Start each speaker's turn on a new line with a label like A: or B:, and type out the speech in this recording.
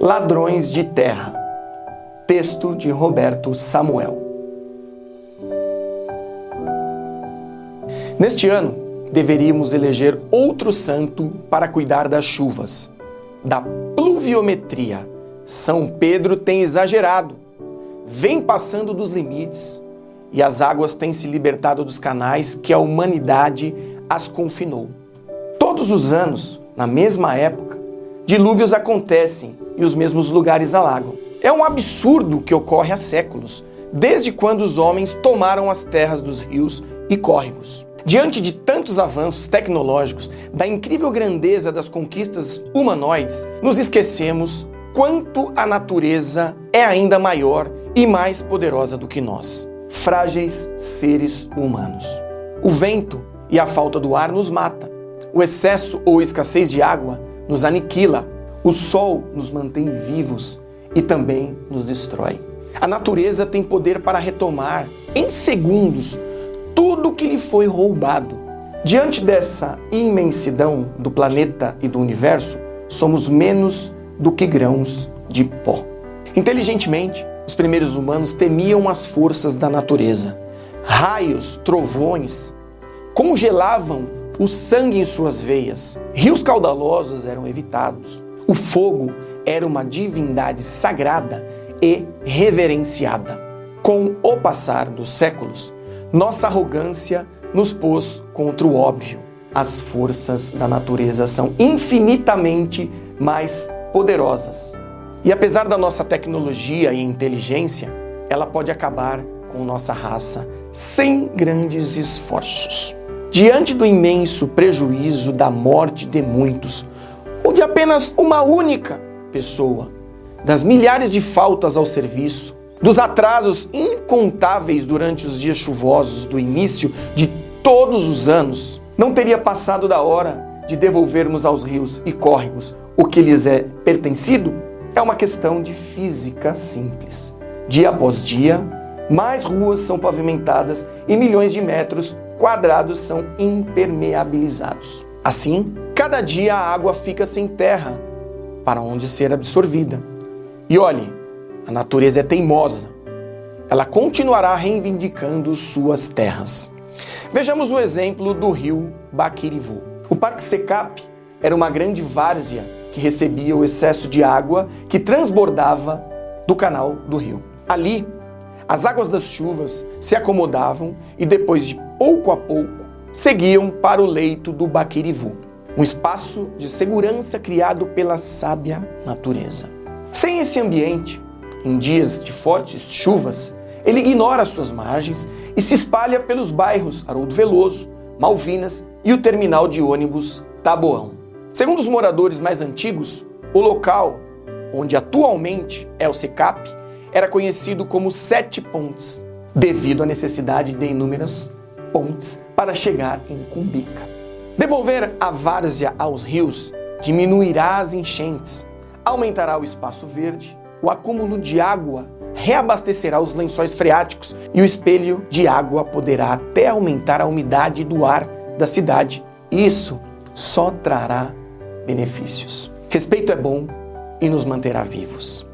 A: Ladrões de Terra. Texto de Roberto Samuel. Neste ano, deveríamos eleger outro santo para cuidar das chuvas, da pluviometria. São Pedro tem exagerado, vem passando dos limites e as águas têm se libertado dos canais que a humanidade as confinou. Todos os anos, na mesma época, dilúvios acontecem e os mesmos lugares alagam. É um absurdo que ocorre há séculos, desde quando os homens tomaram as terras dos rios e córregos. Diante de tantos avanços tecnológicos, da incrível grandeza das conquistas humanoides, nos esquecemos quanto a natureza é ainda maior e mais poderosa do que nós. Frágeis seres humanos. O vento e a falta do ar nos mata. O excesso ou escassez de água nos aniquila. O sol nos mantém vivos e também nos destrói. A natureza tem poder para retomar em segundos tudo que lhe foi roubado. Diante dessa imensidão do planeta e do universo, somos menos do que grãos de pó. Inteligentemente, os primeiros humanos temiam as forças da natureza. Raios, trovões congelavam o sangue em suas veias. Rios caudalosos eram evitados. O fogo era uma divindade sagrada e reverenciada. Com o passar dos séculos, nossa arrogância nos pôs contra o óbvio. As forças da natureza são infinitamente mais poderosas. E apesar da nossa tecnologia e inteligência, ela pode acabar com nossa raça sem grandes esforços. Diante do imenso prejuízo da morte de muitos, ou de apenas uma única pessoa, das milhares de faltas ao serviço, dos atrasos incontáveis durante os dias chuvosos do início de todos os anos, não teria passado da hora de devolvermos aos rios e córregos o que lhes é pertencido? É uma questão de física simples. Dia após dia, mais ruas são pavimentadas e milhões de metros quadrados são impermeabilizados. Assim, cada dia a água fica sem terra para onde ser absorvida. E olhe, a natureza é teimosa. Ela continuará reivindicando suas terras. Vejamos o exemplo do rio Baquirivu. O Parque Secap era uma grande várzea que recebia o excesso de água que transbordava do canal do rio. Ali, as águas das chuvas se acomodavam e depois de pouco a pouco seguiam para o leito do Baquirivu, um espaço de segurança criado pela sábia natureza. Sem esse ambiente, em dias de fortes chuvas, ele ignora suas margens e se espalha pelos bairros Haroldo Veloso, Malvinas e o terminal de ônibus Taboão. Segundo os moradores mais antigos, o local onde atualmente é o SECAP era conhecido como Sete Pontes, devido à necessidade de inúmeras pontes para chegar em Cumbica. Devolver a várzea aos rios diminuirá as enchentes, aumentará o espaço verde o acúmulo de água reabastecerá os lençóis freáticos e o espelho de água poderá até aumentar a umidade do ar da cidade. Isso só trará benefícios. Respeito é bom e nos manterá vivos.